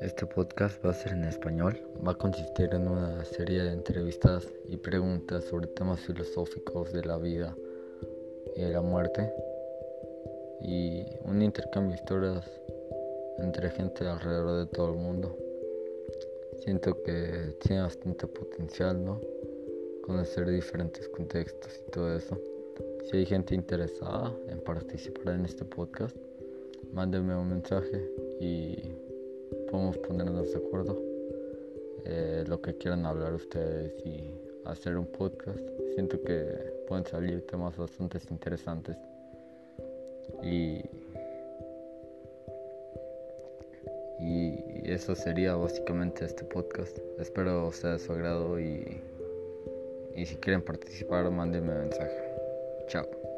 Este podcast va a ser en español, va a consistir en una serie de entrevistas y preguntas sobre temas filosóficos de la vida y de la muerte y un intercambio de historias entre gente alrededor de todo el mundo. Siento que tiene bastante potencial, ¿no? Conocer diferentes contextos y todo eso. Si hay gente interesada en participar en este podcast, mándenme un mensaje y podemos ponernos de acuerdo eh, lo que quieran hablar ustedes y hacer un podcast. Siento que pueden salir temas bastante interesantes y y eso sería básicamente este podcast. Espero sea de su agrado y, y si quieren participar, mándenme mensaje. Chao.